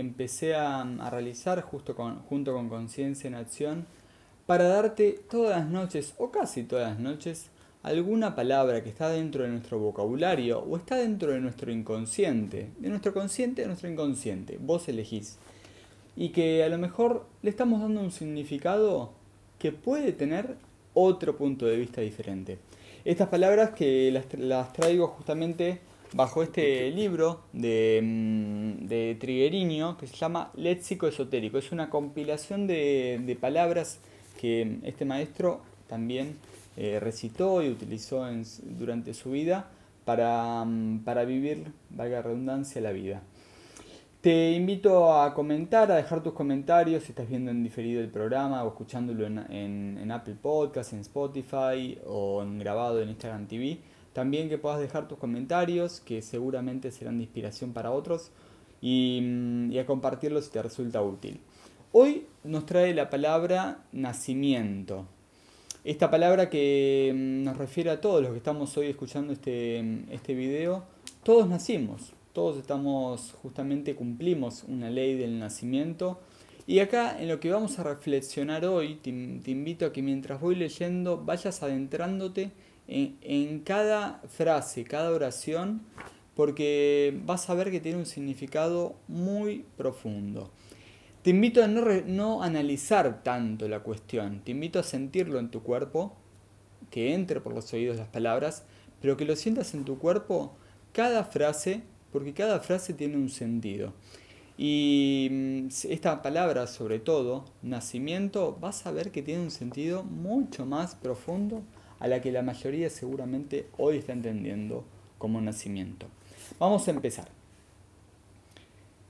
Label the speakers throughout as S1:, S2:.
S1: empecé a, realizar justo con, junto con Conciencia en Acción para darte todas las noches o casi todas las noches alguna palabra que está dentro de nuestro vocabulario o está dentro de nuestro inconsciente, de nuestro consciente, de nuestro inconsciente, vos elegís, y que a lo mejor le estamos dando un significado que puede tener otro punto de vista diferente. Estas palabras que las, traigo justamente bajo este libro de, mm, de Trigueriño que se llama Léxico Esotérico. Es una compilación de, palabras que este maestro también eh, recitó y utilizó durante su vida para, mm, para vivir, valga redundancia, la vida. Te invito a comentar, a dejar tus comentarios si estás viendo en diferido el programa o escuchándolo en, Apple Podcasts, en Spotify o en grabado en Instagram TV. También que puedas dejar tus comentarios que seguramente serán de inspiración para otros y, mm, y a compartirlos si te resulta útil. Hoy nos trae la palabra nacimiento. Esta palabra que mm, nos refiere a todos los que estamos hoy escuchando este, este video, todos nacimos, todos estamos, justamente cumplimos una ley del nacimiento. Y acá en lo que vamos a reflexionar hoy, te, invito a que mientras voy leyendo vayas adentrándote en, cada frase, cada oración, porque vas a ver que tiene un significado muy profundo. Te invito a no, no analizar tanto la cuestión, te invito a sentirlo en tu cuerpo, que entre por los oídos las palabras, pero que lo sientas en tu cuerpo cada frase porque cada frase tiene un sentido. Y mm, esta palabra, sobre todo, nacimiento, vas a ver que tiene un sentido mucho más profundo a la que la mayoría seguramente hoy está entendiendo como nacimiento. Vamos a empezar.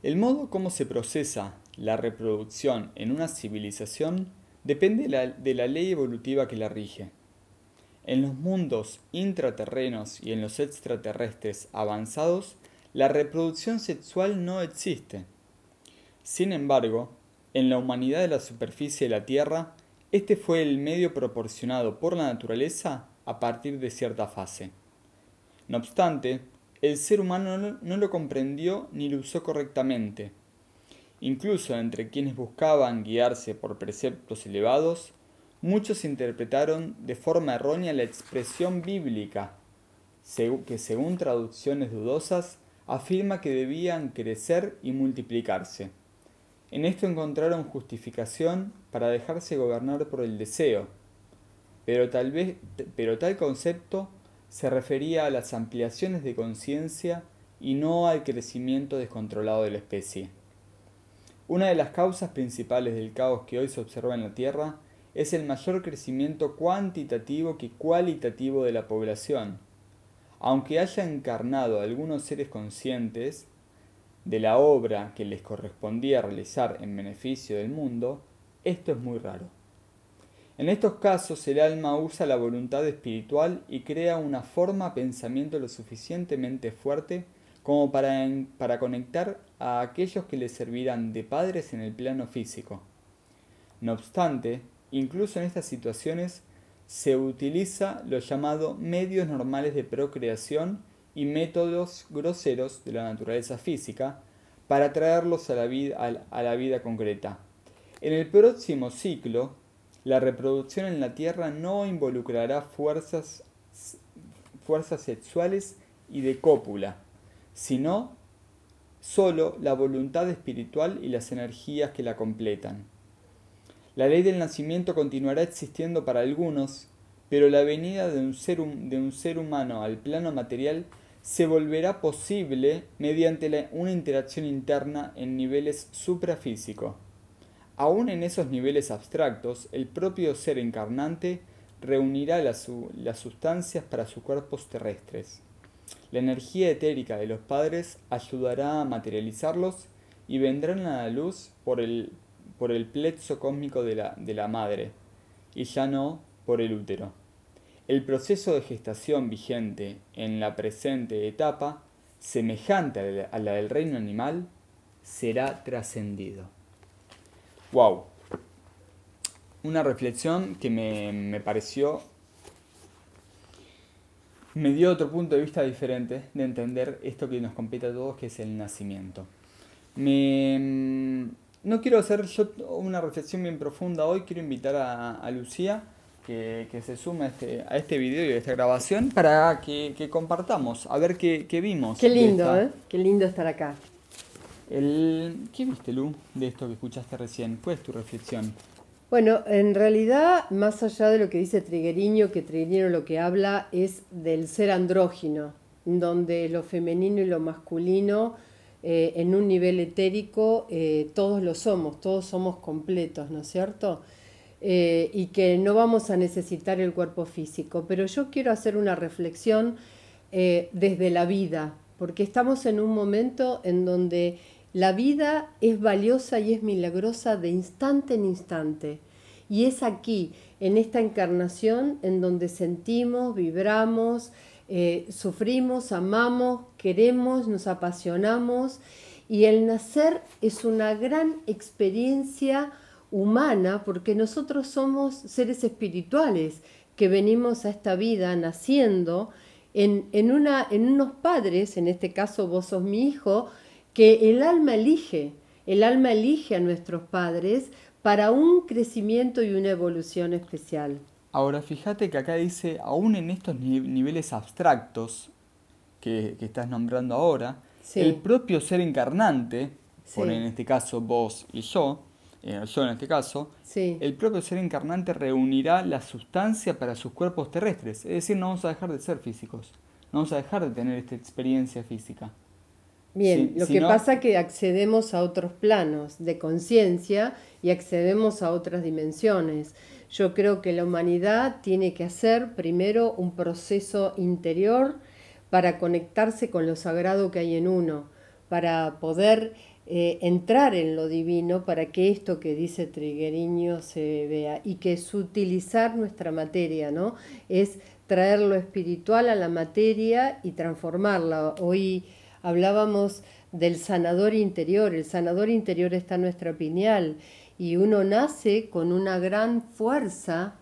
S1: El modo como se procesa la reproducción en una civilización depende de la ley evolutiva que la rige. En los mundos intraterrenos y en los extraterrestres avanzados, la reproducción sexual no existe. Sin embargo, en la humanidad de la superficie de la Tierra, este fue el medio proporcionado por la naturaleza a partir de cierta fase. No obstante, el ser humano no lo comprendió ni lo usó correctamente. Incluso entre quienes buscaban guiarse por preceptos elevados, muchos interpretaron de forma errónea la expresión bíblica, que según traducciones dudosas afirma que debían crecer y multiplicarse. En esto encontraron justificación para dejarse gobernar por el deseo, pero tal, vez, pero tal concepto se refería a las ampliaciones de conciencia y no al crecimiento descontrolado de la especie. Una de las causas principales del caos que hoy se observa en la Tierra es el mayor crecimiento cuantitativo que cualitativo de la población, aunque haya encarnado algunos seres conscientes de la obra que les correspondía realizar en beneficio del mundo, esto es muy raro. En estos casos el alma usa la voluntad espiritual y crea una forma pensamiento lo suficientemente fuerte como para, para conectar a aquellos que le servirán de padres en el plano físico. No obstante, incluso en estas situaciones se utiliza lo llamado medios normales de procreación y métodos groseros de la naturaleza física para traerlos a la vida, a la vida concreta. En el próximo ciclo, la reproducción en la Tierra no involucrará fuerzas, fuerzas sexuales y de cópula, sino solo la voluntad espiritual y las energías que la completan. La ley del nacimiento continuará existiendo para algunos, pero la venida de un ser, de un ser humano al plano material se volverá posible mediante una interacción interna en niveles suprafísicos. Aún en esos niveles abstractos, el propio ser encarnante reunirá las, sustancias para sus cuerpos terrestres. La energía etérica de los padres ayudará a materializarlos y vendrán a la luz por el, plexo cósmico de la madre y ya no por el útero. El proceso de gestación vigente en la presente etapa, semejante a la del reino animal, será trascendido. ¡Wow! Una reflexión que me, me pareció me dio otro punto de vista diferente de entender esto que nos compete a todos, que es el nacimiento. Me, mm, no quiero hacer yo una reflexión bien profunda hoy, quiero invitar a, Lucía que, se sume a este, a este video y a esta grabación para que, compartamos, a ver qué, vimos.
S2: Qué lindo, ¿eh? Qué lindo estar acá.
S1: El, ¿Qué viste, Lu, de esto que escuchaste recién? ¿Cuál es tu reflexión?
S2: Bueno, en realidad, más allá de lo que dice Trigueriño, que Trigueriño lo que habla es del ser andrógino, donde lo femenino y lo masculino, eh, en un nivel etérico, eh, todos lo somos, todos somos completos, ¿no es cierto? Eh, y que no vamos a necesitar el cuerpo físico. Pero yo quiero hacer una reflexión desde la vida, porque estamos en un momento en donde la vida es valiosa y es milagrosa de instante en instante. Y es aquí, en esta encarnación, en donde sentimos, vibramos, eh, sufrimos, amamos, queremos, nos apasionamos. Y el nacer es una gran experiencia humana porque nosotros somos seres espirituales que venimos a esta vida naciendo en, en, una, en unos padres, en este caso vos sos mi hijo, que el alma elige, el alma elige a nuestros padres para un crecimiento y una evolución especial.
S1: Ahora, fíjate que acá dice, aún en estos niveles abstractos que, estás nombrando ahora, el propio ser encarnante, por en este caso vos y yo, eh, yo en este caso, el propio ser encarnante reunirá la sustancia para sus cuerpos terrestres. Es decir, no vamos a dejar de ser físicos, no vamos a dejar de tener esta experiencia física.
S2: Bien, lo que pasa es que accedemos a otros planos de conciencia y accedemos a otras dimensiones. Yo creo que la humanidad tiene que hacer primero un proceso interior para conectarse con lo sagrado que hay en uno, para poder eh, entrar en lo divino, para que esto que dice Trigueriño se vea y que es utilizar nuestra materia, ¿no? Es traer lo espiritual a la materia y transformarla. Hoy hablábamos del sanador interior, el sanador interior está en nuestra pineal y uno nace con una gran fuerza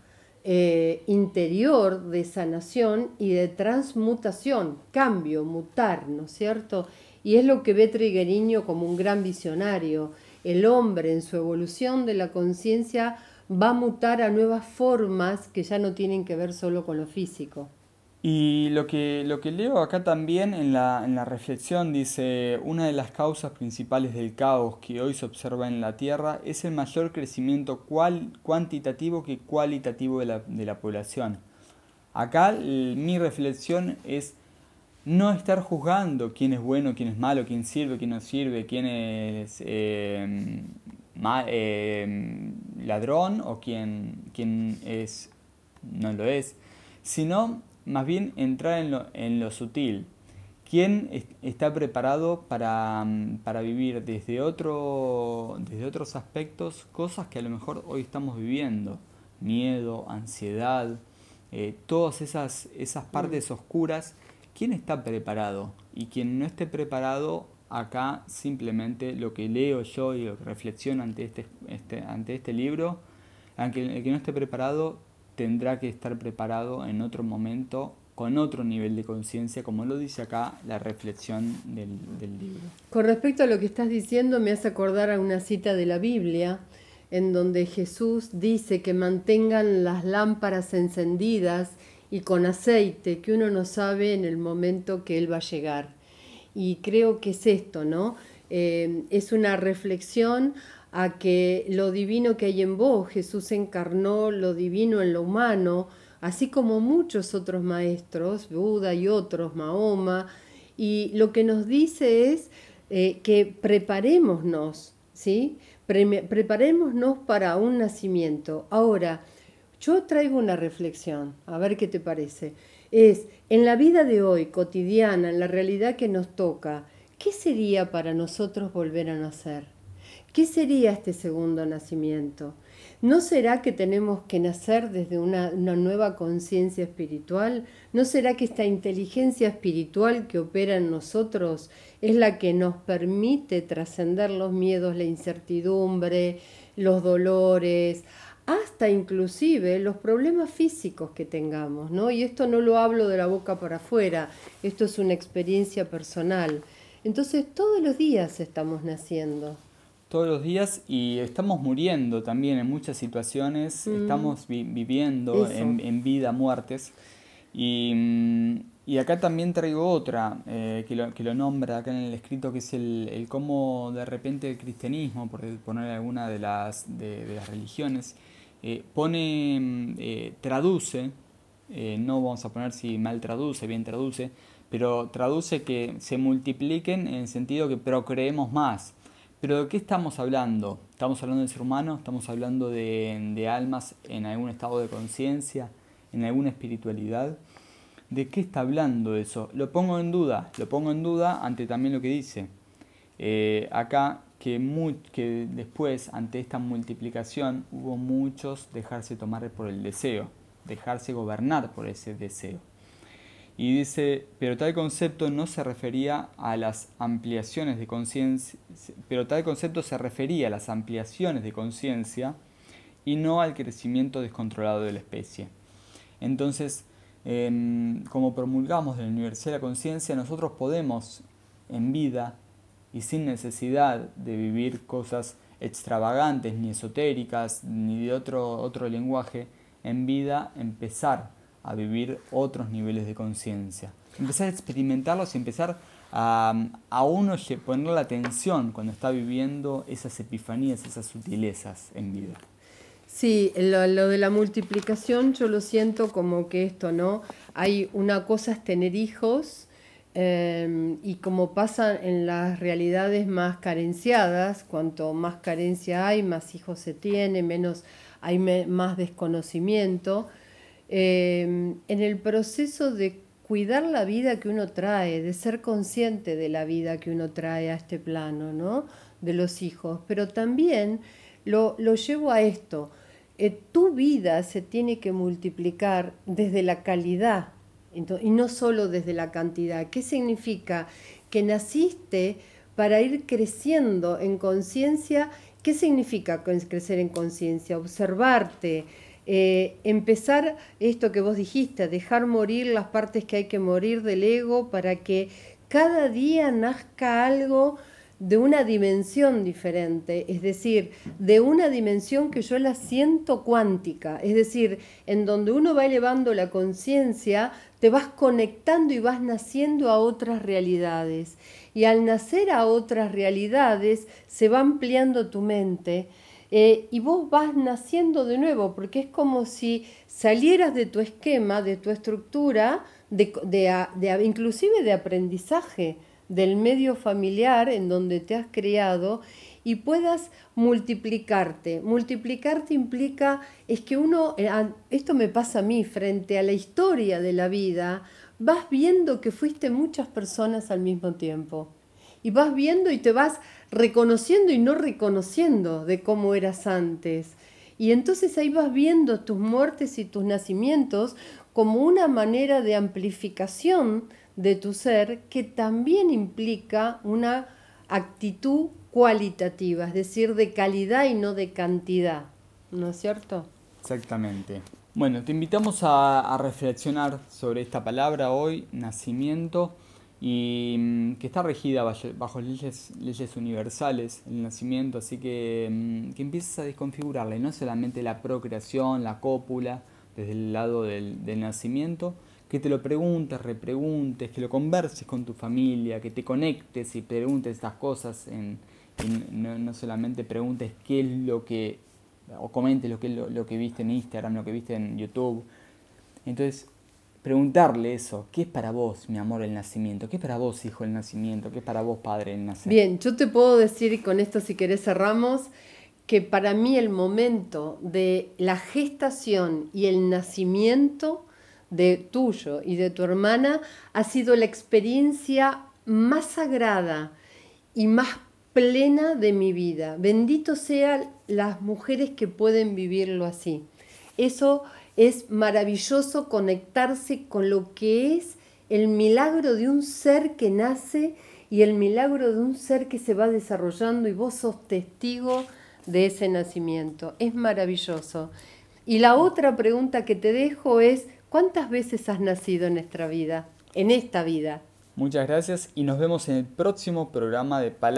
S2: eh, interior de sanación y de transmutación, cambio, mutar, ¿no es cierto? Y es lo que ve Trigueriño como un gran visionario. El hombre en su evolución de la conciencia va a mutar a nuevas formas que ya no tienen que ver solo con lo físico.
S1: Y lo que, lo que leo acá también en la, en la reflexión dice, una de las causas principales del caos que hoy se observa en la Tierra es el mayor crecimiento cual, cuantitativo que cualitativo de la, de la población. Acá mi reflexión es no estar juzgando quién es bueno, quién es malo, quién sirve, quién no sirve, quién es eh, eh, ladrón o quién, quién es, no lo es, sino más bien entrar en lo, en lo sutil. ¿Quién está preparado para, mm, para, vivir desde, otro, desde otros aspectos cosas que a lo mejor hoy estamos viviendo? Miedo, ansiedad, eh, todas esas, esas mm. partes oscuras. ¿Quién está preparado? Y quien no esté preparado, acá simplemente lo que leo yo y lo que reflexiono ante este, este, ante este libro, aunque el que no esté preparado tendrá que estar preparado en otro momento con otro nivel de conciencia, como lo dice acá la reflexión del, libro.
S2: Con respecto a lo que estás diciendo, me hace acordar a una cita de la Biblia, en donde Jesús dice que mantengan las lámparas encendidas y con aceite, que uno no sabe en el momento que Él va a llegar. Y creo que es esto, ¿no? Eh, es una reflexión a que lo divino que hay en vos, Jesús encarnó lo divino en lo humano, así como muchos otros maestros, Buda y otros, Mahoma, y lo que nos dice es eh, que preparémonos, ¿sí? preparémonos para un nacimiento. Ahora, yo traigo una reflexión, a ver qué te parece. Es, en la vida de hoy, cotidiana, en la realidad que nos toca, ¿qué sería para nosotros volver a nacer? ¿Qué sería este segundo nacimiento? ¿No será que tenemos que nacer desde una, nueva conciencia espiritual? ¿No será que esta inteligencia espiritual que opera en nosotros es la que nos permite trascender los miedos, la incertidumbre, los dolores, hasta inclusive los problemas físicos que tengamos, ¿no? Y esto no lo hablo de la boca para afuera, esto es una experiencia personal. Entonces todos los días estamos naciendo.
S1: Todos los días y estamos muriendo también en muchas situaciones,
S2: Mm.
S1: estamos vi- viviendo en, en vida muertes. Y, mm, y acá también traigo otra eh, que, lo, que lo nombra acá en el escrito, que es el, el cómo de repente el cristianismo, por poner alguna de las, de, de las religiones, eh, pone, mm, eh, traduce, no vamos a poner si mal traduce, bien traduce, pero traduce que se multipliquen en el sentido que procreemos más. Pero ¿de qué estamos hablando? ¿Estamos hablando del ser humano? ¿Estamos hablando de, de almas en algún estado de conciencia? ¿En alguna espiritualidad? ¿De qué está hablando eso? Lo pongo en duda, lo pongo en duda ante también lo que dice. Eh, acá que, que después, ante esta multiplicación, hubo muchos dejarse tomar por el deseo, dejarse gobernar por ese deseo. Y dice, pero tal concepto no se refería a las ampliaciones de conciencia, pero tal concepto se refería a las ampliaciones de conciencia y no al crecimiento descontrolado de la especie. Entonces, como promulgamos de la Universidad de la Conciencia, nosotros podemos en vida y sin necesidad de vivir cosas extravagantes, ni esotéricas, ni de otro, otro lenguaje, en vida empezar a vivir otros niveles de conciencia. Empezar a experimentarlos y empezar a, a uno poner la atención cuando está viviendo esas epifanías, esas sutilezas en vida.
S2: Sí, lo, lo de la multiplicación yo lo siento como que esto, ¿no? Hay una cosa es tener hijos eh, y como pasa en las realidades más carenciadas, cuanto más carencia hay, más hijos se tiene, menos hay más desconocimiento. Eh, en el proceso de cuidar la vida que uno trae, de ser consciente de la vida que uno trae a este plano, ¿no? De los hijos, pero también lo, lo llevo a esto. Eh, tu vida se tiene que multiplicar desde la calidad y no solo desde la cantidad. ¿Qué significa? Que naciste para ir creciendo en conciencia. ¿Qué significa crecer en conciencia? Observarte, eh, empezar esto que vos dijiste, dejar morir las partes que hay que morir del ego para que cada día nazca algo de una dimensión diferente, es decir, de una dimensión que yo la siento cuántica, es decir, en donde uno va elevando la conciencia, te vas conectando y vas naciendo a otras realidades. Y al nacer a otras realidades, se va ampliando tu mente. eh, y vos vas naciendo de nuevo, porque es como si salieras de tu esquema, de tu estructura, de, inclusive de aprendizaje del medio familiar en donde te has criado y puedas multiplicarte. Multiplicarte implica, es que uno, eh, esto me pasa a mí, frente a la historia de la vida, vas viendo que fuiste muchas personas al mismo tiempo. Y vas viendo y te vas reconociendo y no reconociendo de cómo eras antes. Y entonces ahí vas viendo tus muertes y tus nacimientos como una manera de amplificación de tu ser que también implica una actitud cualitativa, es decir, de calidad y no de cantidad. ¿No es cierto?
S1: Exactamente. Bueno, te invitamos a, reflexionar sobre esta palabra hoy, nacimiento, y mm, que está regida bajo, bajo leyes, leyes universales, el nacimiento, así que, mm, que empieces a desconfigurarla, y no solamente la procreación, la cópula, desde el lado del, del nacimiento, que te lo preguntes, repreguntes, que lo converses con tu familia, que te conectes y preguntes estas cosas, en, no, no solamente preguntes qué es lo que o comentes lo que, lo, lo que viste en Instagram, lo que viste en YouTube. Entonces, preguntarle eso, ¿qué es para vos, mi amor, el nacimiento? ¿Qué es para vos, hijo, el nacimiento? ¿Qué es para vos, padre, el nacer?
S2: Bien, yo te puedo decir, con esto si querés cerramos, que para mí el momento de la gestación y el nacimiento de tuyo y de tu hermana ha sido la experiencia más sagrada y más plena de mi vida. Bendito sean las mujeres que pueden vivirlo así. Eso es maravilloso conectarse con lo que es el milagro de un ser que nace y el milagro de un ser que se va desarrollando y vos sos testigo de ese nacimiento. Es maravilloso. Y la otra pregunta que te dejo es, ¿cuántas veces has nacido en nuestra vida? En esta vida.
S1: Muchas gracias y nos vemos en el próximo programa de Palabras